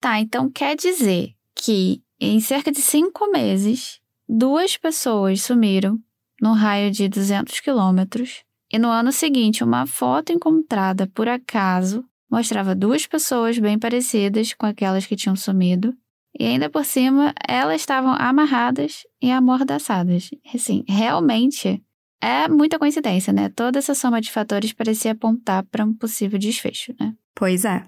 Tá, então quer dizer que em cerca de cinco meses, duas pessoas sumiram no raio de 200 quilômetros e no ano seguinte, uma foto encontrada por acaso mostrava duas pessoas bem parecidas com aquelas que tinham sumido. E ainda por cima, elas estavam amarradas e amordaçadas. Assim, realmente é muita coincidência, né? Toda essa soma de fatores parecia apontar para um possível desfecho, né? Pois é.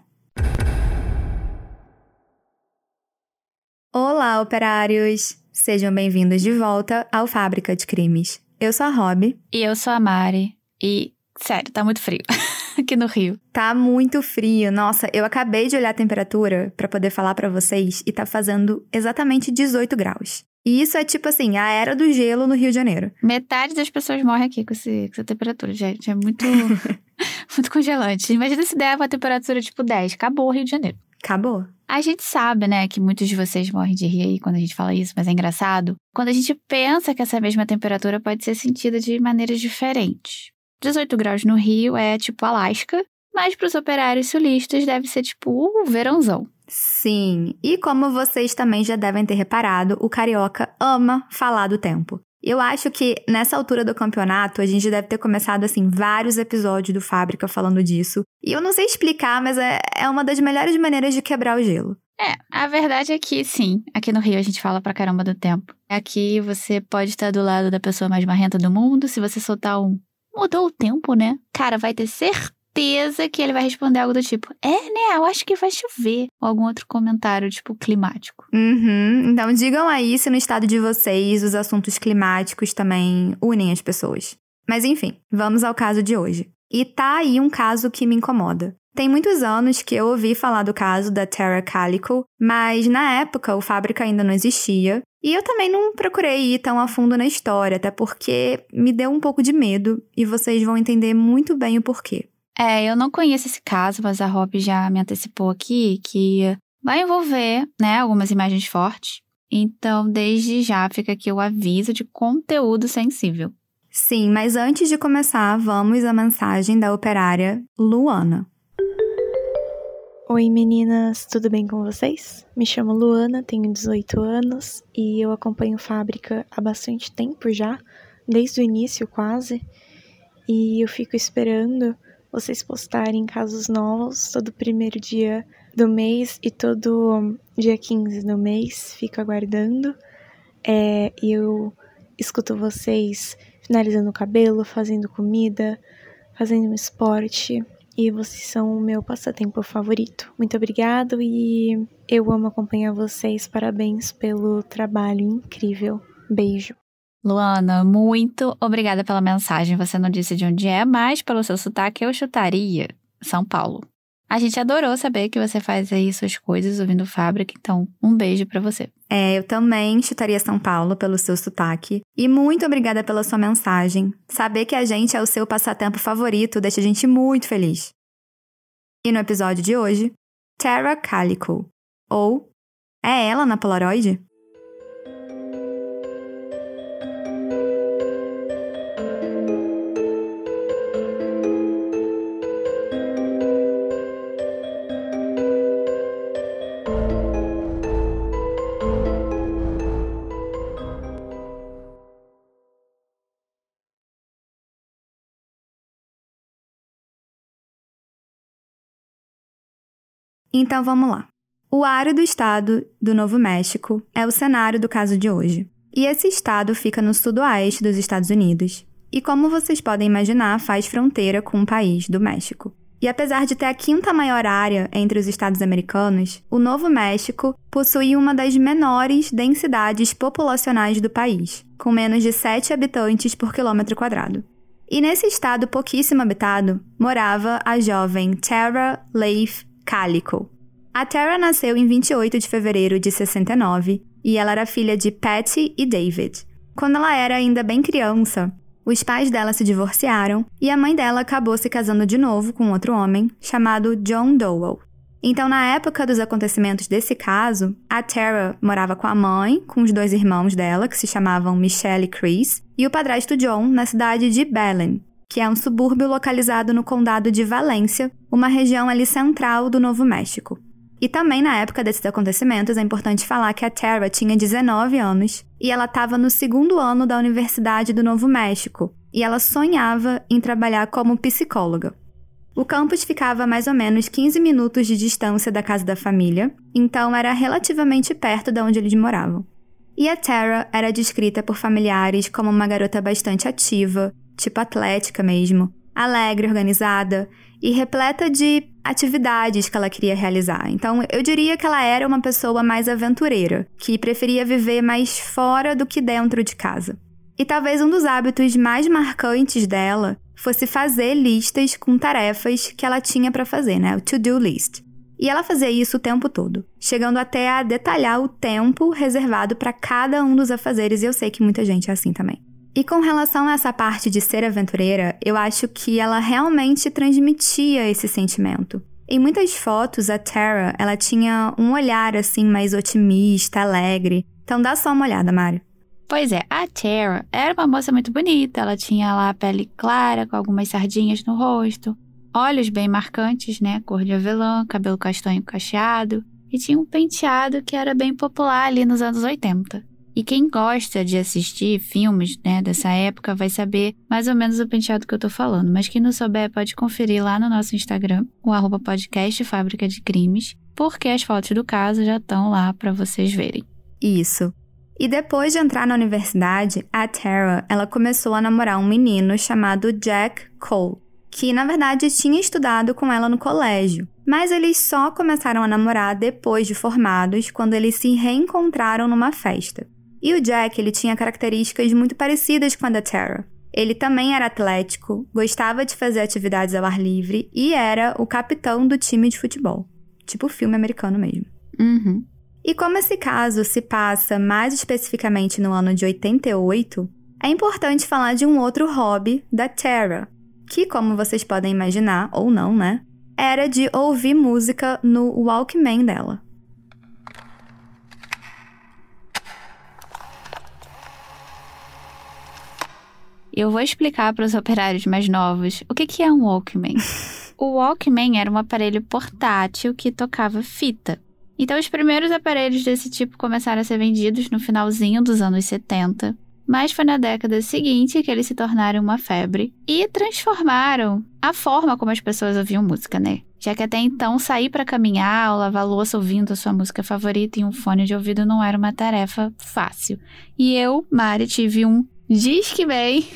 Olá, operários! Sejam bem-vindos de volta ao Fábrica de Crimes. Eu sou a Rob. E eu sou a Mari. E, sério, tá muito frio aqui no Rio. Tá muito frio. Nossa, eu acabei de olhar a temperatura para poder falar para vocês e tá fazendo exatamente 18 graus. E isso é tipo assim, a era do gelo no Rio de Janeiro. Metade das pessoas morre aqui com, esse, com essa temperatura, gente. É muito, muito congelante. Imagina se der uma temperatura tipo 10. Acabou o Rio de Janeiro. Acabou. A gente sabe, né, que muitos de vocês morrem de rir aí quando a gente fala isso, mas é engraçado. Quando a gente pensa que essa mesma temperatura pode ser sentida de maneiras diferentes. 18 graus no Rio é tipo Alasca, mas para os operários sulistas deve ser tipo o verãozão. Sim, e como vocês também já devem ter reparado, o carioca ama falar do tempo. Eu acho que nessa altura do campeonato a gente deve ter começado assim vários episódios do Fábrica falando disso. E eu não sei explicar, mas é, é uma das melhores maneiras de quebrar o gelo. É, a verdade é que sim, aqui no Rio a gente fala pra caramba do tempo. Aqui você pode estar do lado da pessoa mais marrenta do mundo, se você soltar um mudou o tempo, né? Cara, vai ter certeza que ele vai responder algo do tipo: É, né? Eu acho que vai chover. Ou algum outro comentário, tipo, climático. Uhum. Então digam aí se no estado de vocês os assuntos climáticos também unem as pessoas. Mas enfim, vamos ao caso de hoje. E tá aí um caso que me incomoda. Tem muitos anos que eu ouvi falar do caso da Tara Calico, mas na época o Fábrica ainda não existia, e eu também não procurei ir tão a fundo na história, até porque me deu um pouco de medo e vocês vão entender muito bem o porquê. É, eu não conheço esse caso, mas a Rob já me antecipou aqui que vai envolver, né, algumas imagens fortes. Então, desde já fica aqui o aviso de conteúdo sensível. Sim, mas antes de começar, vamos à mensagem da operária Luana. Oi meninas, tudo bem com vocês? Me chamo Luana, tenho 18 anos e eu acompanho Fábrica há bastante tempo já, desde o início quase, e eu fico esperando vocês postarem casos novos todo primeiro dia do mês e todo dia 15 do mês, fico aguardando. É, eu escuto vocês finalizando o cabelo, fazendo comida, fazendo um esporte, e vocês são o meu passatempo favorito. Muito obrigado e eu amo acompanhar vocês. Parabéns pelo trabalho incrível. Beijo. Luana, muito obrigada pela mensagem. Você não disse de onde é, mas pelo seu sotaque eu chutaria São Paulo. A gente adorou saber que você faz aí suas coisas ouvindo Fábrica, então um beijo para você. É, eu também chutaria São Paulo pelo seu sotaque. E muito obrigada pela sua mensagem. Saber que a gente é o seu passatempo favorito deixa a gente muito feliz. E no episódio de hoje, Tara Calico, ou É ela na Polaroid? Então vamos lá. O área do estado do Novo México é o cenário do caso de hoje. E esse estado fica no sudoeste dos Estados Unidos. E como vocês podem imaginar, faz fronteira com o país do México. E apesar de ter a quinta maior área entre os estados americanos, o Novo México possui uma das menores densidades populacionais do país, com menos de 7 habitantes por quilômetro quadrado. E nesse estado pouquíssimo habitado, morava a jovem Tara Leif Calico. A Tara nasceu em 28 de fevereiro de 69 e ela era filha de Patty e David. Quando ela era ainda bem criança, os pais dela se divorciaram e a mãe dela acabou se casando de novo com outro homem chamado John Dowell. Então, na época dos acontecimentos desse caso, a Tara morava com a mãe, com os dois irmãos dela, que se chamavam Michelle e Chris, e o padrasto John na cidade de Belen, que é um subúrbio localizado no condado de Valência, uma região ali central do Novo México. E também na época desses acontecimentos é importante falar que a Tara tinha 19 anos e ela estava no segundo ano da Universidade do Novo México e ela sonhava em trabalhar como psicóloga. O campus ficava a mais ou menos 15 minutos de distância da casa da família, então era relativamente perto de onde eles moravam. E a Tara era descrita por familiares como uma garota bastante ativa, tipo atlética mesmo, alegre, organizada e repleta de atividades que ela queria realizar. Então, eu diria que ela era uma pessoa mais aventureira, que preferia viver mais fora do que dentro de casa. E talvez um dos hábitos mais marcantes dela fosse fazer listas com tarefas que ela tinha para fazer, né? O to-do list. E ela fazia isso o tempo todo, chegando até a detalhar o tempo reservado para cada um dos afazeres, e eu sei que muita gente é assim também. E com relação a essa parte de ser aventureira, eu acho que ela realmente transmitia esse sentimento. Em muitas fotos, a Tara, ela tinha um olhar assim mais otimista, alegre. Então dá só uma olhada, Mário. Pois é, a Tara era uma moça muito bonita. Ela tinha lá a pele clara, com algumas sardinhas no rosto, olhos bem marcantes, né? Cor de avelã, cabelo castanho cacheado. E tinha um penteado que era bem popular ali nos anos 80. E quem gosta de assistir filmes né, dessa época vai saber mais ou menos o penteado que eu tô falando. Mas quem não souber pode conferir lá no nosso Instagram, o arroba podcast Fábrica de Crimes, porque as fotos do caso já estão lá para vocês verem. Isso. E depois de entrar na universidade, a Tara, ela começou a namorar um menino chamado Jack Cole, que na verdade tinha estudado com ela no colégio. Mas eles só começaram a namorar depois de formados, quando eles se reencontraram numa festa. E o Jack, ele tinha características muito parecidas com a da Tara. Ele também era atlético, gostava de fazer atividades ao ar livre e era o capitão do time de futebol. Tipo filme americano mesmo. Uhum. E como esse caso se passa mais especificamente no ano de 88, é importante falar de um outro hobby da Tara, que, como vocês podem imaginar, ou não, né? Era de ouvir música no Walkman dela. Eu vou explicar para os operários mais novos o que, que é um Walkman. o Walkman era um aparelho portátil que tocava fita. Então, os primeiros aparelhos desse tipo começaram a ser vendidos no finalzinho dos anos 70, mas foi na década seguinte que eles se tornaram uma febre e transformaram a forma como as pessoas ouviam música, né? Já que até então sair para caminhar ou lavar louça ouvindo a sua música favorita em um fone de ouvido não era uma tarefa fácil. E eu, Mari, tive um Diz que bem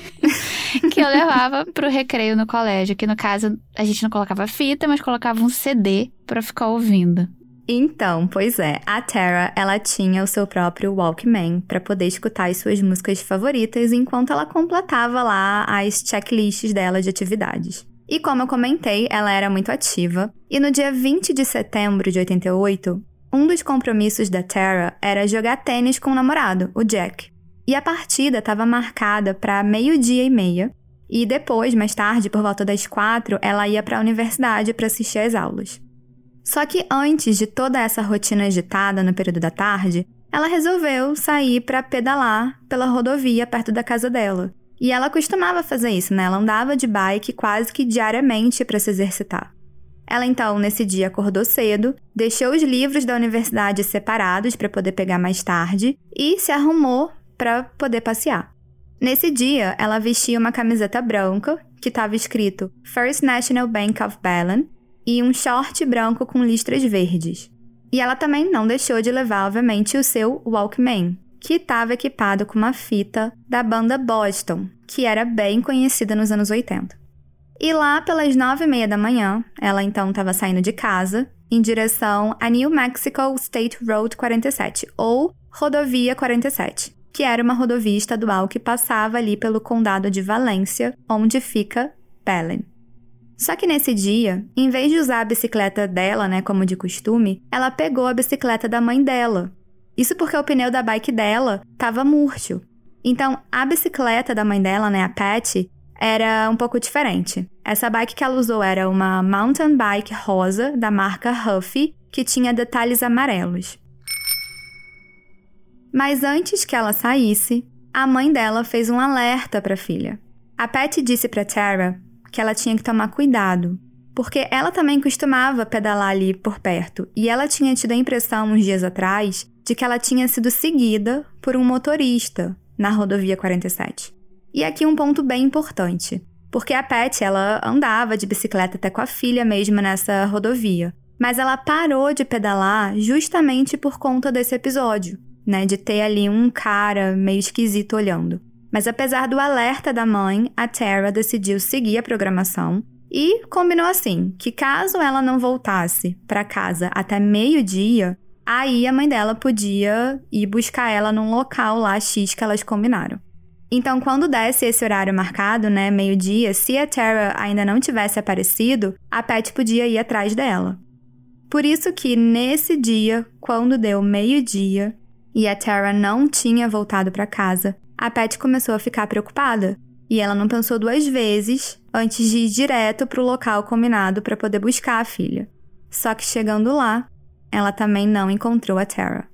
que eu levava pro recreio no colégio, que no caso a gente não colocava fita, mas colocava um CD para ficar ouvindo. Então, pois é, a Tara, ela tinha o seu próprio Walkman para poder escutar as suas músicas favoritas enquanto ela completava lá as checklists dela de atividades. E como eu comentei, ela era muito ativa, e no dia 20 de setembro de 88, um dos compromissos da Tara era jogar tênis com o namorado, o Jack. E a partida estava marcada para meio-dia e meia, e depois, mais tarde, por volta das quatro, ela ia para a universidade para assistir às aulas. Só que antes de toda essa rotina agitada no período da tarde, ela resolveu sair para pedalar pela rodovia perto da casa dela. E ela costumava fazer isso, né? Ela andava de bike quase que diariamente para se exercitar. Ela então, nesse dia, acordou cedo, deixou os livros da universidade separados para poder pegar mais tarde e se arrumou para poder passear. Nesse dia, ela vestia uma camiseta branca que estava escrito First National Bank of Belen e um short branco com listras verdes. E ela também não deixou de levar, obviamente, o seu Walkman, que estava equipado com uma fita da banda Boston, que era bem conhecida nos anos 80. E lá pelas nove e meia da manhã, ela então estava saindo de casa em direção a New Mexico State Road 47, ou Rodovia 47, que era uma rodovia estadual que passava ali pelo condado de Valência, onde fica Belen. Só que nesse dia, em vez de usar a bicicleta dela, né, como de costume, ela pegou a bicicleta da mãe dela. Isso porque o pneu da bike dela estava murcho. Então, a bicicleta da mãe dela, né, a Pat, era um pouco diferente. Essa bike que ela usou era uma mountain bike rosa da marca Huffy, que tinha detalhes amarelos. Mas antes que ela saísse, a mãe dela fez um alerta para a filha. A Pat disse para Tara que ela tinha que tomar cuidado, porque ela também costumava pedalar ali por perto e ela tinha tido a impressão uns dias atrás de que ela tinha sido seguida por um motorista na rodovia 47. E aqui um ponto bem importante, porque a Pat ela andava de bicicleta até com a filha mesmo nessa rodovia, mas ela parou de pedalar justamente por conta desse episódio, né, de ter ali um cara meio esquisito olhando. Mas apesar do alerta da mãe, a Tara decidiu seguir a programação e combinou assim, que caso ela não voltasse para casa até meio-dia, aí a mãe dela podia ir buscar ela num local lá X que elas combinaram. Então, quando desse esse horário marcado, né, meio-dia, se a Tara ainda não tivesse aparecido, a Pat podia ir atrás dela. Por isso que nesse dia, quando deu meio-dia e a Tara não tinha voltado para casa, a Pat começou a ficar preocupada e ela não pensou duas vezes antes de ir direto para o local combinado para poder buscar a filha. Só que chegando lá, ela também não encontrou a Tara.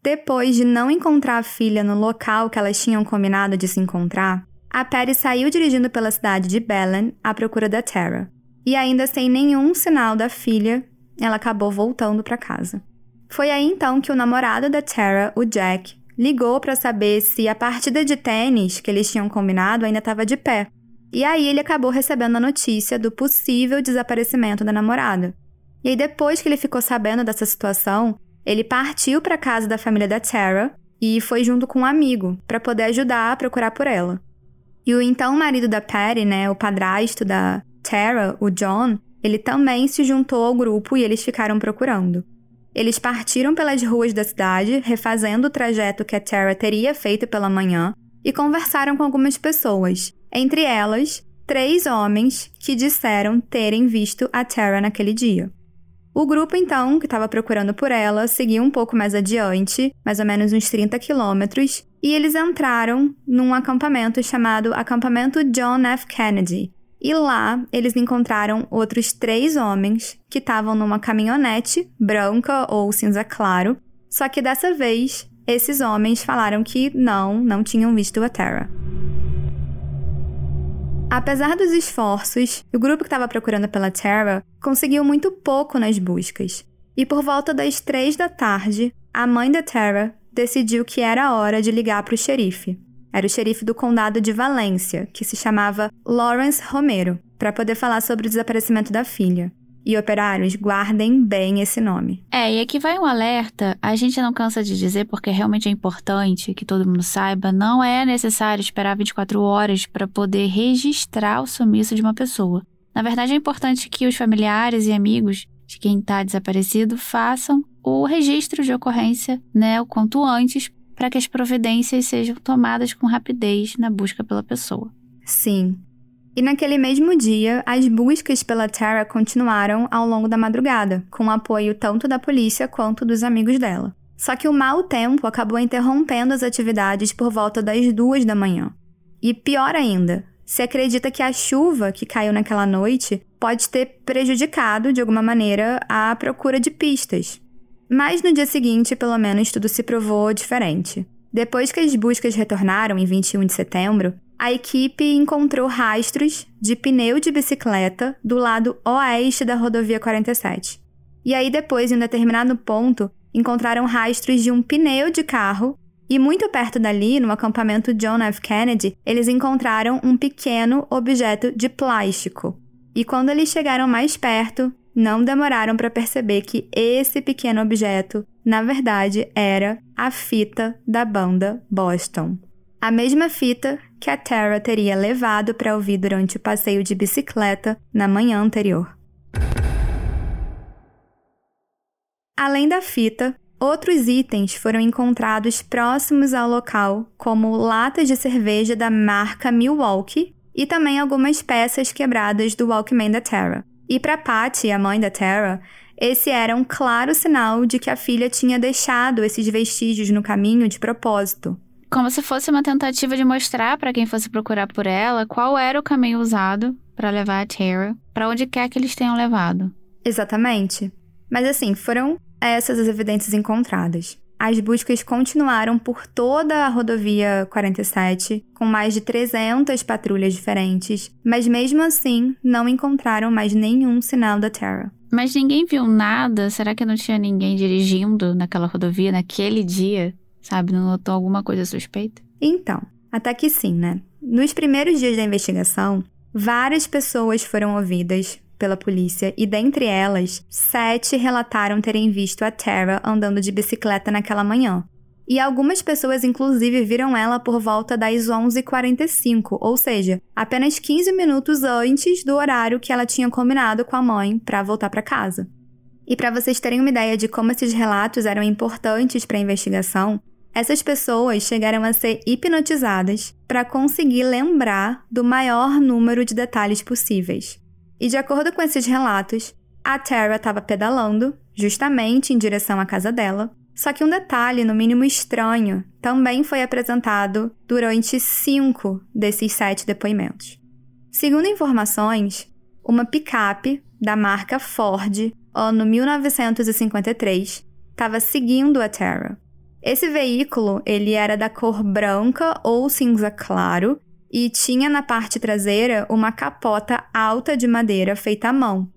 Depois de não encontrar a filha no local que elas tinham combinado de se encontrar, a Patty saiu dirigindo pela cidade de Belen à procura da Tara. E ainda sem nenhum sinal da filha, ela acabou voltando para casa. Foi aí então que o namorado da Tara, o Jack, ligou para saber se a partida de tênis que eles tinham combinado ainda estava de pé. E aí ele acabou recebendo a notícia do possível desaparecimento da namorada. E aí depois que ele ficou sabendo dessa situação, ele partiu para casa da família da Tara e foi junto com um amigo para poder ajudar a procurar por ela. E o então marido da Patty, né, o padrasto da Tara, o John, ele também se juntou ao grupo e eles ficaram procurando. Eles partiram pelas ruas da cidade, refazendo o trajeto que a Tara teria feito pela manhã, e conversaram com algumas pessoas, entre elas, três homens que disseram terem visto a Tara naquele dia. O grupo, então, que estava procurando por ela, seguiu um pouco mais adiante, mais ou menos uns 30 quilômetros, e eles entraram num acampamento chamado Acampamento John F. Kennedy, e lá eles encontraram outros três homens que estavam numa caminhonete branca ou cinza claro, só que dessa vez esses homens falaram que não, não tinham visto a Terra. Apesar dos esforços, o grupo que estava procurando pela Terra conseguiu muito pouco nas buscas. E por volta das três da tarde, a mãe da Terra decidiu que era hora de ligar para o xerife. Era o xerife do condado de Valência, que se chamava Lawrence Romero, para poder falar sobre o desaparecimento da filha. E operários, guardem bem esse nome. É, e aqui vai um alerta. A gente não cansa de dizer, porque realmente é importante que todo mundo saiba, não é necessário esperar 24 horas para poder registrar o sumiço de uma pessoa. Na verdade, é importante que os familiares e amigos de quem está desaparecido façam o registro de ocorrência, né, o quanto antes, para que as providências sejam tomadas com rapidez na busca pela pessoa. Sim. E naquele mesmo dia, as buscas pela Tara continuaram ao longo da madrugada, com apoio tanto da polícia quanto dos amigos dela. Só que o mau tempo acabou interrompendo as atividades por volta das duas da manhã. E pior ainda, se acredita que a chuva que caiu naquela noite pode ter prejudicado, de alguma maneira, a procura de pistas, mas no dia seguinte, pelo menos, tudo se provou diferente. Depois que as buscas retornaram em 21 de setembro, a equipe encontrou rastros de pneu de bicicleta do lado oeste da rodovia 47. E aí, depois, em um determinado ponto, encontraram rastros de um pneu de carro e muito perto dali, no acampamento John F. Kennedy, eles encontraram um pequeno objeto de plástico. E quando eles chegaram mais perto, não demoraram para perceber que esse pequeno objeto, na verdade, era a fita da banda Boston. A mesma fita que a Tara teria levado para ouvir durante o passeio de bicicleta na manhã anterior. Além da fita, outros itens foram encontrados próximos ao local, como latas de cerveja da marca Milwaukee e também algumas peças quebradas do Walkman da Tara. E para Patty, a mãe da Tara, esse era um claro sinal de que a filha tinha deixado esses vestígios no caminho de propósito. Como se fosse uma tentativa de mostrar para quem fosse procurar por ela qual era o caminho usado para levar a Tara para onde quer que eles tenham levado. Exatamente. Mas assim, foram essas as evidências encontradas. As buscas continuaram por toda a rodovia 47, com mais de 300 patrulhas diferentes, mas mesmo assim não encontraram mais nenhum sinal da Terra. Mas ninguém viu nada? Será que não tinha ninguém dirigindo naquela rodovia naquele dia? Sabe, não notou alguma coisa suspeita? Então, até que sim, né? Nos primeiros dias da investigação, várias pessoas foram ouvidas pela polícia e, dentre elas, sete relataram terem visto a Tara andando de bicicleta naquela manhã. E algumas pessoas, inclusive, viram ela por volta das 11h45, ou seja, apenas 15 minutos antes do horário que ela tinha combinado com a mãe para voltar para casa. E para vocês terem uma ideia de como esses relatos eram importantes para a investigação, essas pessoas chegaram a ser hipnotizadas para conseguir lembrar do maior número de detalhes possíveis. E de acordo com esses relatos, a Tara estava pedalando, justamente em direção à casa dela. Só que um detalhe, no mínimo estranho, também foi apresentado durante cinco desses sete depoimentos. Segundo informações, uma picape da marca Ford, ano 1953, estava seguindo a Tara. Esse veículo ele era da cor branca ou cinza claro e tinha na parte traseira uma capota alta de madeira feita à mão.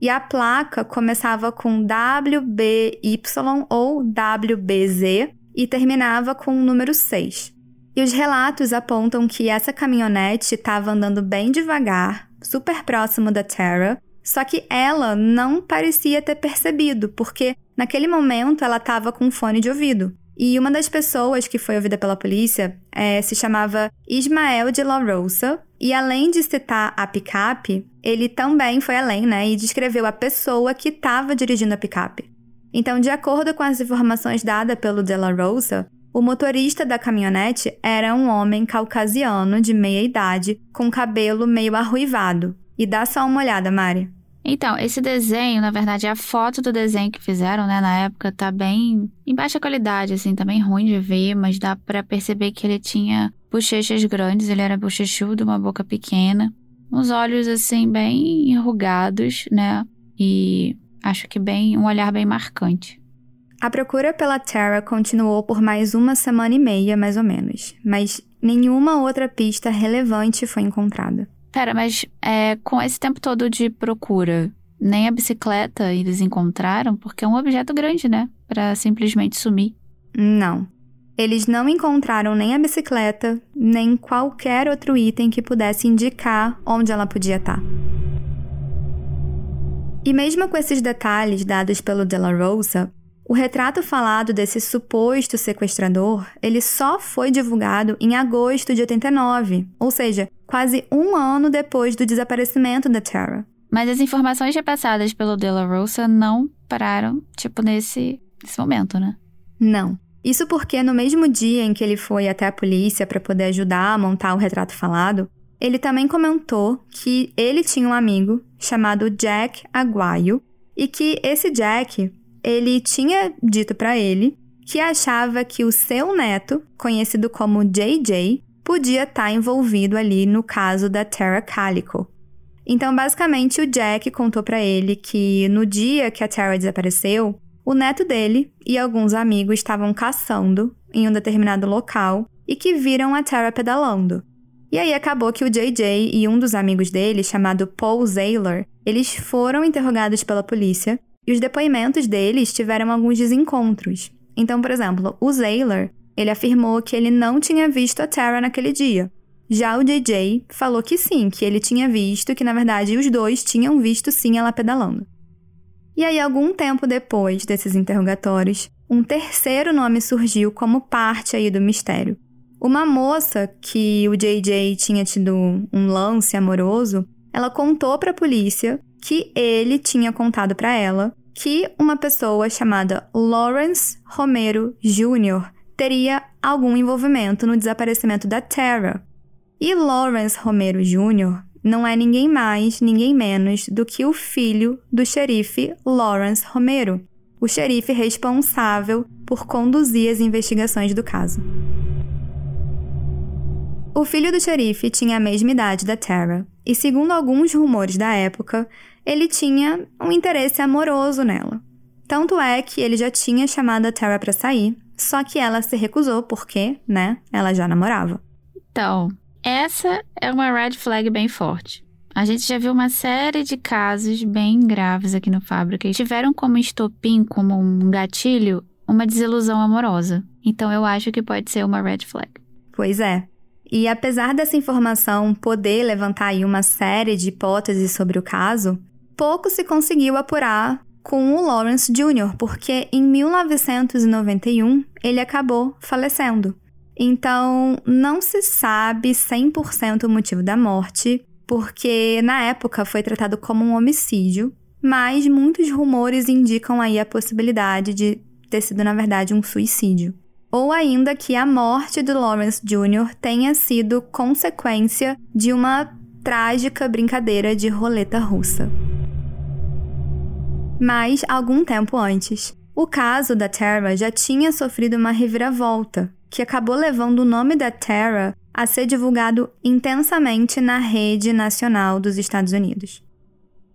E a placa começava com WBY ou WBZ e terminava com o número 6. E os relatos apontam que essa caminhonete estava andando bem devagar, super próximo da Terra, só que ela não parecia ter percebido, porque naquele momento ela estava com fone de ouvido. E uma das pessoas que foi ouvida pela polícia é, se chamava Ismael de La Rosa. E além de citar a picape, ele também foi além, né? E descreveu a pessoa que estava dirigindo a picape. Então, de acordo com as informações dadas pelo De La Rosa, o motorista da caminhonete era um homem caucasiano de meia idade, com cabelo meio arruivado. E dá só uma olhada, Mari. Então, esse desenho, na verdade, a foto do desenho que fizeram, né, na época, tá bem em baixa qualidade, assim, tá bem ruim de ver, mas dá para perceber que ele tinha bochechas grandes, ele era bochechudo, uma boca pequena, uns olhos, assim, bem enrugados, né, e acho que bem, um olhar bem marcante. A procura pela Tara continuou por mais uma semana e meia, mais ou menos, mas nenhuma outra pista relevante foi encontrada. Pera, mas é, com esse tempo todo de procura, nem a bicicleta eles encontraram? Porque é um objeto grande, né? Pra simplesmente sumir. Não. Eles não encontraram nem a bicicleta, nem qualquer outro item que pudesse indicar onde ela podia estar. E mesmo com esses detalhes dados pelo De La Rosa, o retrato falado desse suposto sequestrador, ele só foi divulgado em agosto de 89, ou seja, quase um ano depois do desaparecimento da Tara. Mas as informações repassadas pelo De La Rosa não pararam, tipo, nesse, nesse momento, né? Não. Isso porque no mesmo dia em que ele foi até a polícia para poder ajudar a montar o retrato falado, ele também comentou que ele tinha um amigo chamado Jack Aguayo e que esse Jack ele tinha dito para ele que achava que o seu neto, conhecido como JJ, podia estar tá envolvido ali no caso da Terra Calico. Então, basicamente, o Jack contou para ele que no dia que a Terra desapareceu, o neto dele e alguns amigos estavam caçando em um determinado local e que viram a Terra pedalando. E aí acabou que o JJ e um dos amigos dele, chamado Paul Zaylor, eles foram interrogados pela polícia e os depoimentos deles tiveram alguns desencontros. Então, por exemplo, o Zaylor, ele afirmou que ele não tinha visto a Tara naquele dia. Já o JJ falou que sim, que ele tinha visto, que na verdade os dois tinham visto sim ela pedalando. E aí, algum tempo depois desses interrogatórios, um terceiro nome surgiu como parte aí do mistério. Uma moça que o JJ tinha tido um lance amoroso, ela contou para a polícia que ele tinha contado para ela que uma pessoa chamada Lawrence Romero Jr. teria algum envolvimento no desaparecimento da Tara. E Lawrence Romero Jr. não é ninguém mais, ninguém menos do que o filho do xerife Lawrence Romero, o xerife responsável por conduzir as investigações do caso. O filho do xerife tinha a mesma idade da Tara, e segundo alguns rumores da época, ele tinha um interesse amoroso nela. Tanto é que ele já tinha chamado a Tara para sair, só que ela se recusou porque, né, ela já namorava. Então, essa é uma red flag bem forte. A gente já viu uma série de casos bem graves aqui no Fábrica e tiveram como estopim, como um gatilho, uma desilusão amorosa. Então eu acho que pode ser uma red flag. Pois é. E apesar dessa informação poder levantar aí uma série de hipóteses sobre o caso, pouco se conseguiu apurar com o Lawrence Jr., porque em 1991 ele acabou falecendo. Então, não se sabe 100% o motivo da morte, porque na época foi tratado como um homicídio, mas muitos rumores indicam aí a possibilidade de ter sido, na verdade, um suicídio. Ou ainda que a morte do Lawrence Jr. tenha sido consequência de uma trágica brincadeira de roleta russa. Mas, algum tempo antes, o caso da Tara já tinha sofrido uma reviravolta, que acabou levando o nome da Tara a ser divulgado intensamente na rede nacional dos Estados Unidos.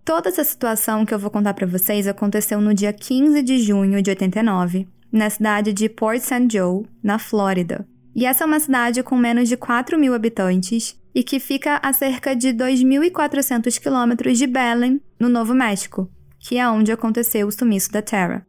Toda essa situação que eu vou contar para vocês aconteceu no dia 15 de junho de 89, na cidade de Port St. Joe, na Flórida. E essa é uma cidade com menos de 4 mil habitantes e que fica a cerca de 2.400 quilômetros de Belen, no Novo México, que é onde aconteceu o sumiço da Tara.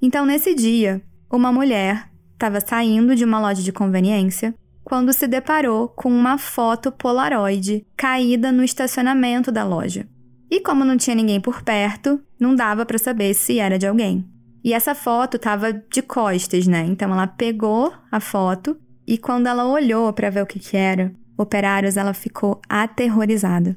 Então, nesse dia, uma mulher estava saindo de uma loja de conveniência quando se deparou com uma foto Polaroid caída no estacionamento da loja. E como não tinha ninguém por perto, não dava para saber se era de alguém. E essa foto estava de costas, né? Então ela pegou a foto e quando ela olhou para ver o que, que era, operários, ela ficou aterrorizada.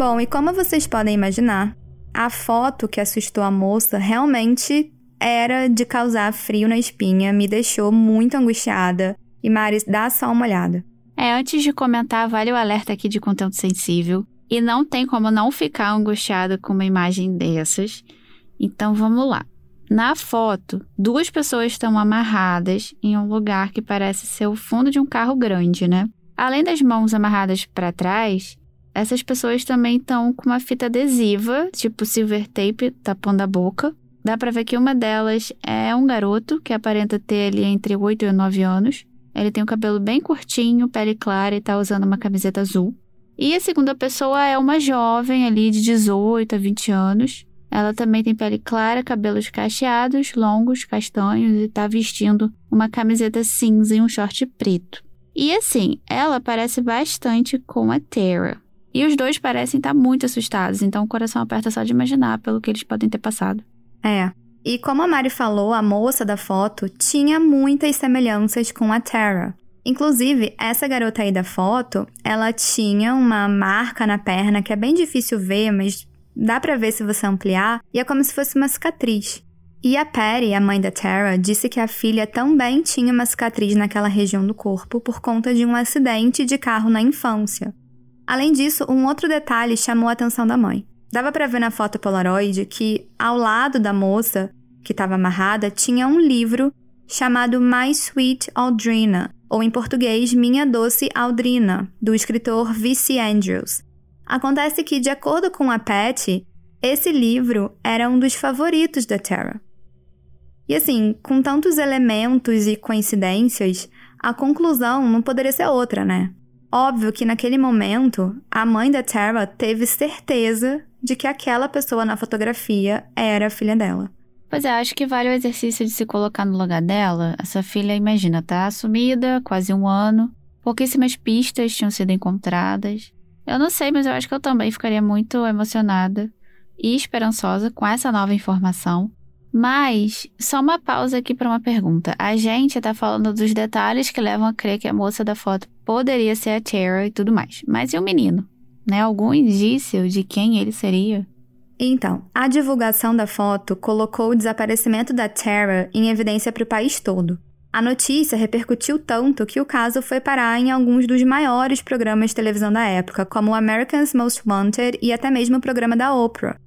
Bom, e como vocês podem imaginar, a foto que assustou a moça realmente era de causar frio na espinha, me deixou muito angustiada. E Maris, dá só uma olhada. É, antes de comentar, vale o alerta aqui de conteúdo sensível. E não tem como não ficar angustiada com uma imagem dessas. Então vamos lá. Na foto, duas pessoas estão amarradas em um lugar que parece ser o fundo de um carro grande, né? Além das mãos amarradas para trás, essas pessoas também estão com uma fita adesiva, tipo silver tape, tapando a boca. Dá pra ver que uma delas é um garoto que aparenta ter ali entre 8 e 9 anos. Ele tem o cabelo bem curtinho, pele clara e tá usando uma camiseta azul. E a segunda pessoa é uma jovem ali de 18 a 20 anos. Ela também tem pele clara, cabelos cacheados, longos, castanhos e tá vestindo uma camiseta cinza e um short preto. E assim, ela parece bastante com a Tara. E os dois parecem estar muito assustados, então o coração aperta só de imaginar pelo que eles podem ter passado. É. E como a Mari falou, a moça da foto tinha muitas semelhanças com a Tara. Inclusive, essa garota aí da foto, ela tinha uma marca na perna que é bem difícil ver, mas dá para ver se você ampliar, e é como se fosse uma cicatriz. E a Patty, a mãe da Tara, disse que a filha também tinha uma cicatriz naquela região do corpo por conta de um acidente de carro na infância. Além disso, um outro detalhe chamou a atenção da mãe. Dava para ver na foto Polaroid que, ao lado da moça, que estava amarrada, tinha um livro chamado My Sweet Aldrina, ou em português, Minha Doce Aldrina, do escritor V.C. Andrews. Acontece que, de acordo com a Patty, esse livro era um dos favoritos da Tara. E assim, com tantos elementos e coincidências, a conclusão não poderia ser outra, né? Óbvio que naquele momento, a mãe da Tara teve certeza de que aquela pessoa na fotografia era a filha dela. Pois é, acho que vale o exercício de se colocar no lugar dela. Essa filha, imagina, tá sumida, quase um ano. Pouquíssimas pistas tinham sido encontradas. Eu não sei, mas eu acho que eu também ficaria muito emocionada e esperançosa com essa nova informação. Mas, só uma pausa aqui para uma pergunta. A gente está falando dos detalhes que levam a crer que a moça da foto poderia ser a Tara e tudo mais. Mas e o menino? Né? Algum indício de quem ele seria? Então, a divulgação da foto colocou o desaparecimento da Tara em evidência para o país todo. A notícia repercutiu tanto que o caso foi parar em alguns dos maiores programas de televisão da época, como o American's Most Wanted e até mesmo o programa da Oprah.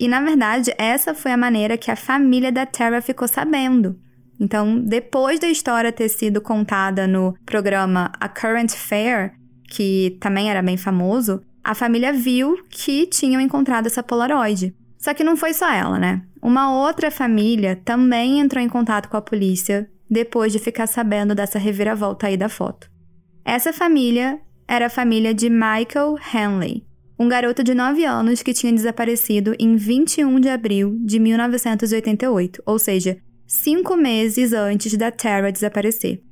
E na verdade, essa foi a maneira que a família da Tara ficou sabendo. Então, depois da história ter sido contada no programa A Current Affair, que também era bem famoso, a família viu que tinham encontrado essa Polaroid. Só que não foi só ela, né? Uma outra família também entrou em contato com a polícia depois de ficar sabendo dessa reviravolta aí da foto. Essa família era a família de Michael Hanley, um garoto de 9 anos que tinha desaparecido em 21 de abril de 1988, ou seja, cinco meses antes da Tara desaparecer.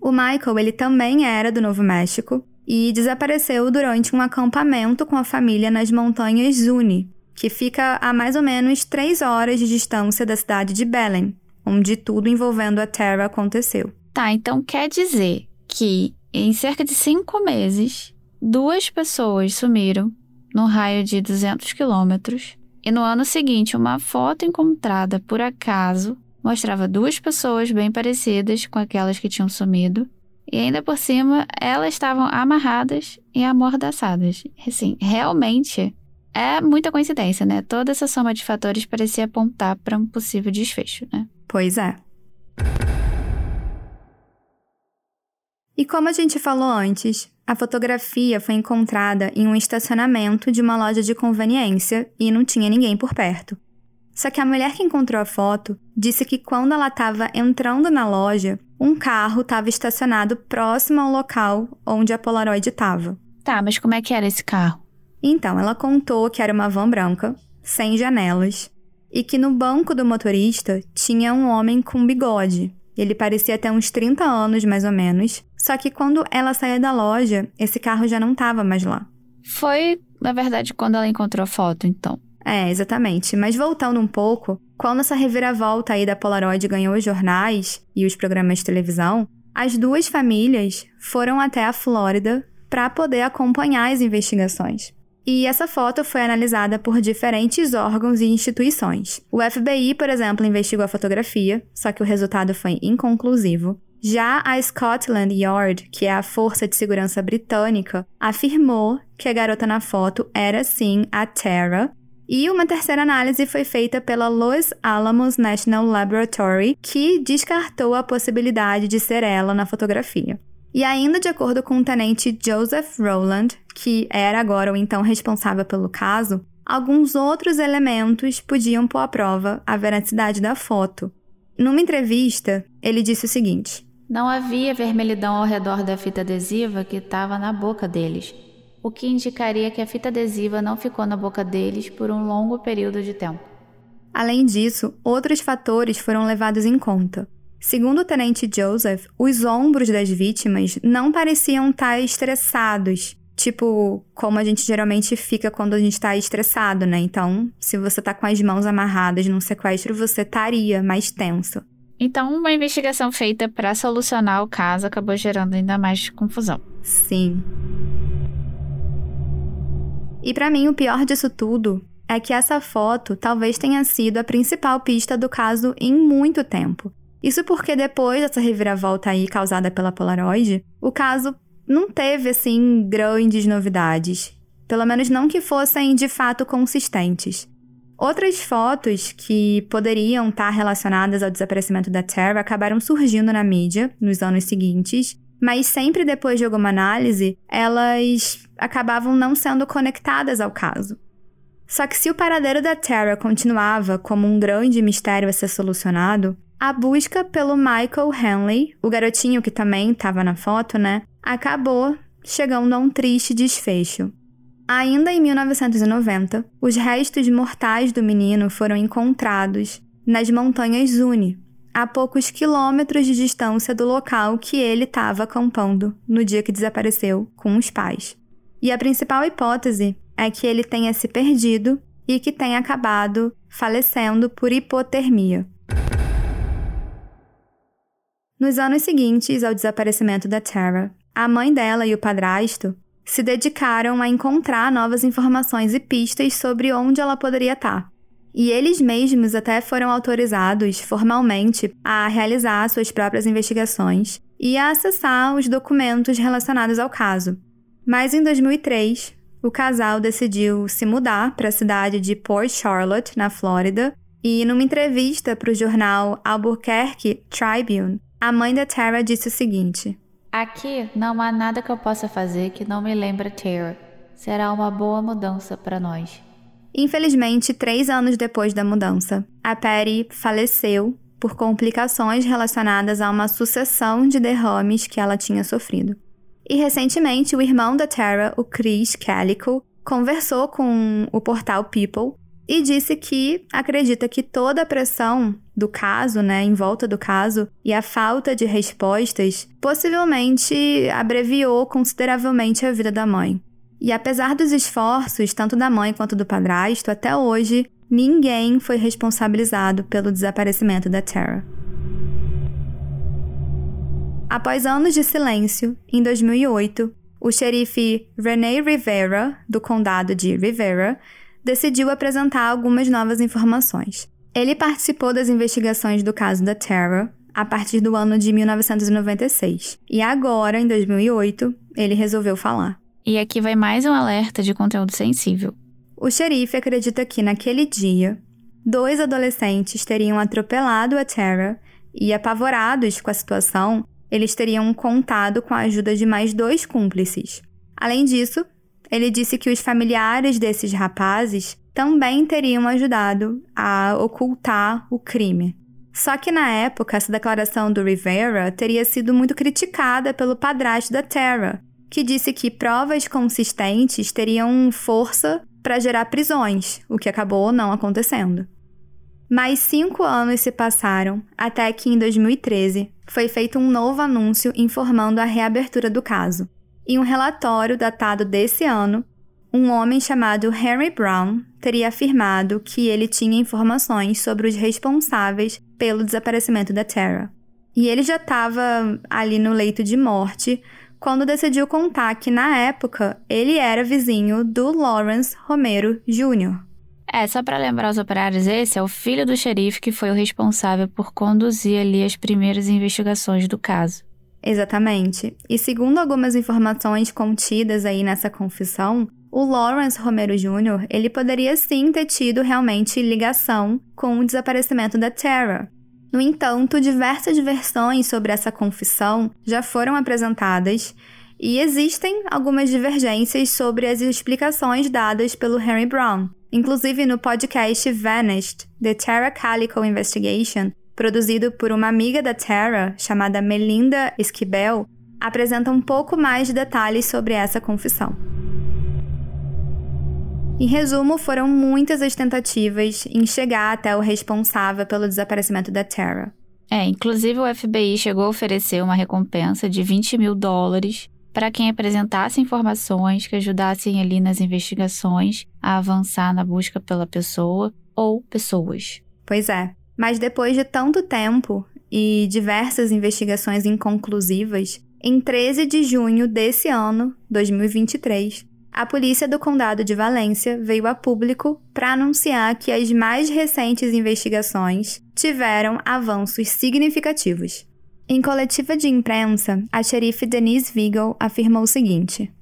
O Michael ele também era do Novo México e desapareceu durante um acampamento com a família nas montanhas Zuni, que fica a mais ou menos três horas de distância da cidade de Belen, onde tudo envolvendo a Tara aconteceu. Tá, então quer dizer que em cerca de cinco meses, duas pessoas sumiram no raio de 200 quilômetros, e no ano seguinte, uma foto encontrada por acaso mostrava duas pessoas bem parecidas com aquelas que tinham sumido, e ainda por cima elas estavam amarradas e amordaçadas. Assim, realmente é muita coincidência, né? Toda essa soma de fatores parecia apontar para um possível desfecho, né? Pois é. E como a gente falou antes, a fotografia foi encontrada em um estacionamento de uma loja de conveniência e não tinha ninguém por perto. Só que a mulher que encontrou a foto disse que quando ela estava entrando na loja, um carro estava estacionado próximo ao local onde a Polaroid estava. Tá, mas como é que era esse carro? Então, ela contou que era uma van branca, sem janelas, e que no banco do motorista tinha um homem com bigode, ele parecia ter uns 30 anos, mais ou menos. Só que quando ela saía da loja, esse carro já não estava mais lá. Foi, na verdade, quando ela encontrou a foto, então. É, exatamente. Mas voltando um pouco, quando essa reviravolta aí da Polaroid ganhou os jornais e os programas de televisão, as duas famílias foram até a Flórida para poder acompanhar as investigações. E essa foto foi analisada por diferentes órgãos e instituições. O FBI, por exemplo, investigou a fotografia, só que o resultado foi inconclusivo. Já a Scotland Yard, que é a força de segurança britânica, afirmou que a garota na foto era sim a Tara. E uma terceira análise foi feita pela Los Alamos National Laboratory, que descartou a possibilidade de ser ela na fotografia. E ainda de acordo com o tenente Joseph Rowland, que era agora o então responsável pelo caso, alguns outros elementos podiam pôr à prova a veracidade da foto. Numa entrevista, ele disse o seguinte: Não havia vermelhidão ao redor da fita adesiva que estava na boca deles, o que indicaria que a fita adesiva não ficou na boca deles por um longo período de tempo. Além disso, outros fatores foram levados em conta. Segundo o tenente Joseph, os ombros das vítimas não pareciam estar estressados, tipo como a gente geralmente fica quando a gente está estressado, né? Então, se você tá com as mãos amarradas num sequestro, você estaria mais tenso. Então, uma investigação feita para solucionar o caso acabou gerando ainda mais confusão. Sim. E para mim, o pior disso tudo é que essa foto talvez tenha sido a principal pista do caso em muito tempo. Isso porque depois dessa reviravolta aí causada pela Polaroid, o caso não teve assim grandes novidades, pelo menos não que fossem de fato consistentes. Outras fotos que poderiam estar relacionadas ao desaparecimento da Terra acabaram surgindo na mídia nos anos seguintes, mas sempre depois de alguma análise, elas acabavam não sendo conectadas ao caso. Só que se o paradeiro da Terra continuava como um grande mistério a ser solucionado, a busca pelo Michael Hanley, o garotinho que também estava na foto, né, acabou chegando a um triste desfecho. Ainda em 1990, os restos mortais do menino foram encontrados nas montanhas Zuni, a poucos quilômetros de distância do local que ele estava acampando no dia que desapareceu com os pais. E a principal hipótese é que ele tenha se perdido e que tenha acabado falecendo por hipotermia. Nos anos seguintes ao desaparecimento da Tara, a mãe dela e o padrasto se dedicaram a encontrar novas informações e pistas sobre onde ela poderia estar. E eles mesmos até foram autorizados formalmente a realizar suas próprias investigações e a acessar os documentos relacionados ao caso. Mas em 2003, o casal decidiu se mudar para a cidade de Port Charlotte, na Flórida, e numa entrevista para o jornal Albuquerque Tribune, a mãe da Tara disse o seguinte: Aqui não há nada que eu possa fazer que não me lembre Tara. Será uma boa mudança para nós. Infelizmente, três anos depois da mudança, a Patty faleceu por complicações relacionadas a uma sucessão de derrames que ela tinha sofrido. E recentemente, o irmão da Tara, o Chris Calico, conversou com o portal People e disse que acredita que toda a pressão do caso, né, em volta do caso, e a falta de respostas possivelmente abreviou consideravelmente a vida da mãe. E apesar dos esforços, tanto da mãe quanto do padrasto, até hoje, ninguém foi responsabilizado pelo desaparecimento da Tara. Após anos de silêncio, em 2008, o xerife René Rivera, do condado de Rivera, decidiu apresentar algumas novas informações. Ele participou das investigações do caso da Tara a partir do ano de 1996, e agora, em 2008, ele resolveu falar. E aqui vai mais um alerta de conteúdo sensível. O xerife acredita que naquele dia, dois adolescentes teriam atropelado a Tara e, apavorados com a situação, eles teriam contado com a ajuda de mais dois cúmplices. Além disso, ele disse que os familiares desses rapazes também teriam ajudado a ocultar o crime. Só que na época, essa declaração do Rivera teria sido muito criticada pelo padrasto da Tara, que disse que provas consistentes teriam força para gerar prisões, o que acabou não acontecendo. Mais cinco anos se passaram até que, em 2013, foi feito um novo anúncio informando a reabertura do caso. Em um relatório datado desse ano, um homem chamado Henry Brown teria afirmado que ele tinha informações sobre os responsáveis pelo desaparecimento da Tara. E ele já estava ali no leito de morte quando decidiu contar que, na época, ele era vizinho do Lawrence Romero Jr. É, só para lembrar os operários, esse é o filho do xerife que foi o responsável por conduzir ali as primeiras investigações do caso. Exatamente. E segundo algumas informações contidas aí nessa confissão, o Lawrence Romero Jr., ele poderia sim ter tido realmente ligação com o desaparecimento da Tara, no entanto, diversas versões sobre essa confissão já foram apresentadas e existem algumas divergências sobre as explicações dadas pelo Henry Brown. Inclusive no podcast Vanished, The Tara Calico Investigation, produzido por uma amiga da Tara, chamada Melinda Esquibel, apresenta um pouco mais de detalhes sobre essa confissão. Em resumo, foram muitas as tentativas em chegar até o responsável pelo desaparecimento da Tara. É, inclusive o FBI chegou a oferecer uma recompensa de 20 mil dólares para quem apresentasse informações que ajudassem ali nas investigações a avançar na busca pela pessoa ou pessoas. Pois é. Mas depois de tanto tempo e diversas investigações inconclusivas, em 13 de junho desse ano, 2023, a polícia do Condado de Valência veio a público para anunciar que as mais recentes investigações tiveram avanços significativos. Em coletiva de imprensa, a xerife Denise Vigal afirmou o seguinte: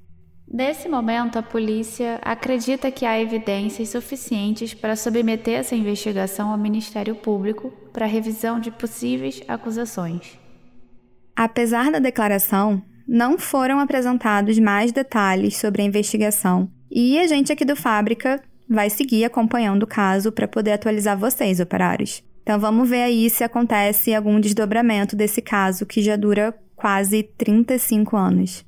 Nesse momento, a polícia acredita que há evidências suficientes para submeter essa investigação ao Ministério Público para revisão de possíveis acusações. Apesar da declaração, não foram apresentados mais detalhes sobre a investigação e a gente aqui do Fábrica vai seguir acompanhando o caso para poder atualizar vocês, operários. Então vamos ver aí se acontece algum desdobramento desse caso que já dura quase 35 anos.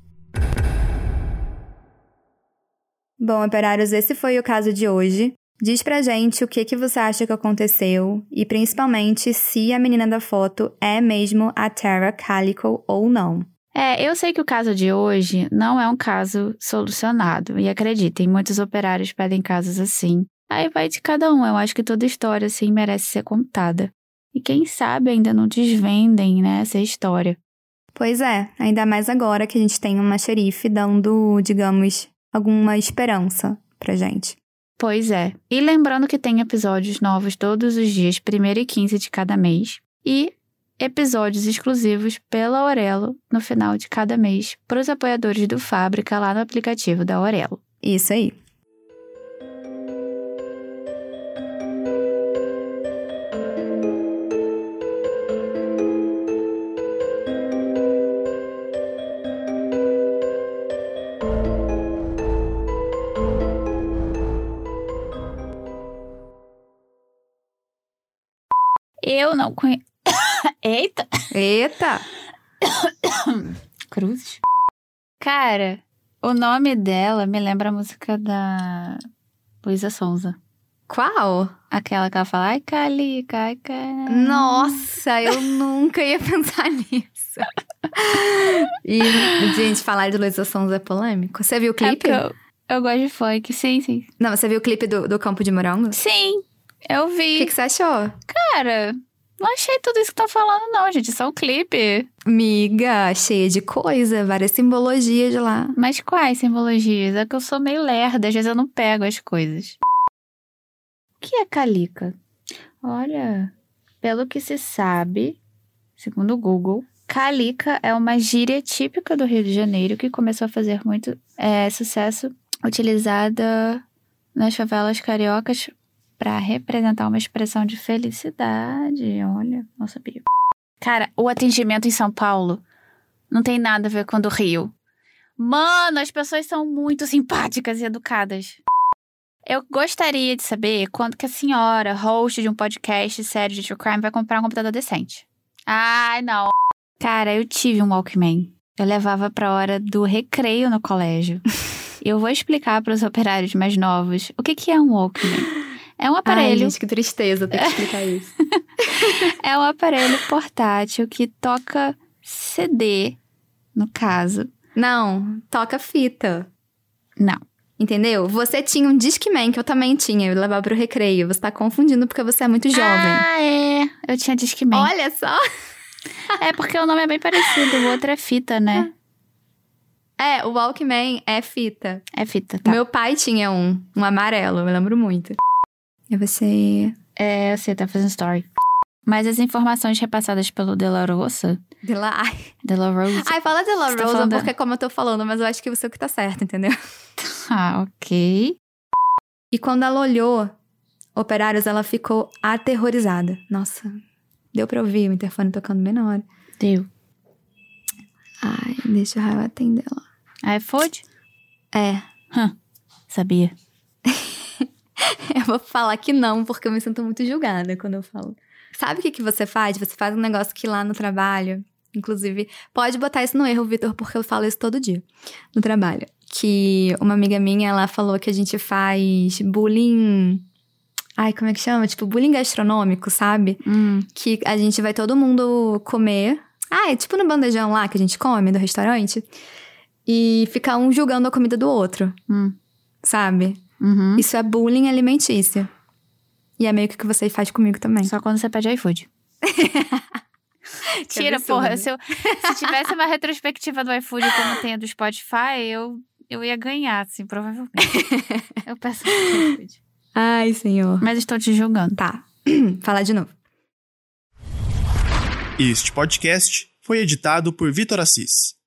Bom, operários, esse foi o caso de hoje. Diz pra gente o que, que você acha que aconteceu e principalmente se a menina da foto é mesmo a Tara Calico ou não. É, eu sei que o caso de hoje não é um caso solucionado. E acreditem, muitos operários pedem casos assim. Aí vai de cada um. Eu acho que toda história, assim, merece ser contada. E quem sabe ainda não desvendem, né, essa história. Pois é, ainda mais agora que a gente tem uma xerife dando, digamos, alguma esperança pra gente. Pois é. E lembrando que tem episódios novos todos os dias, 1 e 15 de cada mês. E episódios exclusivos pela Aurelo no final de cada mês para os apoiadores do Fábrica lá no aplicativo da Aurelo. Isso aí. Não conheço. Eita! Eita! Cruzes. Cara, o nome dela me lembra a música da Luísa Sonza. Qual? Aquela que ela fala, ai, Cali, ai, Cali. Nossa, eu nunca ia pensar nisso. e, gente, falar de Luísa Sonza é polêmico. Você viu o É clipe? porque eu, eu gosto de funk, sim, sim. Não, você viu o clipe do, do Campo de Morango? O Sim, eu vi. que, que você achou? Cara, não achei tudo isso que estão falando, não, gente. Só um clipe. Miga, cheia de coisa, várias simbologias lá. Mas quais simbologias? É que eu sou meio lerda, às vezes eu não pego as coisas. O que é calica? Olha, pelo que se sabe, segundo o Google, calica é uma gíria típica do Rio de Janeiro que começou a fazer muito é, sucesso, utilizada nas favelas cariocas para representar uma expressão de felicidade. Olha, não sabia. Cara, o atendimento em São Paulo não tem nada a ver com o do Rio. Mano, as pessoas são muito simpáticas e educadas. Eu gostaria de saber quando que a senhora, host de um podcast sério de True Crime, vai comprar um computador decente. Ai, não. Cara, eu tive um Walkman. Eu levava pra hora do recreio no colégio. E eu vou explicar para os operários mais novos o que, que é um Walkman. É um Ai, aparelho gente, que tristeza ter que explicar isso. é um aparelho portátil que toca CD, no caso. Não, toca fita. Não. Entendeu? Você tinha um Discman que eu também tinha, eu levava pro recreio. Você tá confundindo porque você é muito jovem. Ah, é. Eu tinha Discman. Olha só! É porque o nome é bem parecido. O outro é fita, né? É, o Walkman é fita. É fita, tá? Meu pai tinha um, um amarelo, eu lembro muito. E você. É, você tá fazendo story. Mas as informações repassadas pelo De La Rosa... De lá. Ai, De La Rosa... ai fala de La tá Rosa falando- porque, como eu tô falando, mas eu acho que você é o que tá certo, entendeu? Ah, ok. E quando ela olhou operários, ela ficou aterrorizada. Nossa, deu pra ouvir o interfone tocando bem na hora. Deu. Ai, deixa eu atender ela. iPhone? É, Sabia. eu vou falar que não, porque eu me sinto muito julgada quando eu falo. Sabe o que, que você faz? Você faz um negócio que lá no trabalho, inclusive, pode botar isso no erro, Vitor, porque eu falo isso todo dia no trabalho. Que uma amiga minha, ela falou que a gente faz bullying. Ai, como é que chama? Tipo, bullying gastronômico, sabe? Hum. que a gente vai todo mundo comer. Ah, é tipo no bandejão lá que a gente come do restaurante. E ficar um julgando a comida do outro, Hum. sabe? Uhum. Isso é bullying alimentício. E é meio que o que você faz comigo também. Só quando você pede iFood. Tira, absurdo. porra. Se, eu, se tivesse uma retrospectiva do iFood como tem a do Spotify, eu, eu ia ganhar, assim, provavelmente. eu peço iFood. Ai, senhor. Mas estou te julgando. Tá. Falar de novo. Este podcast foi editado por Vitor Assis.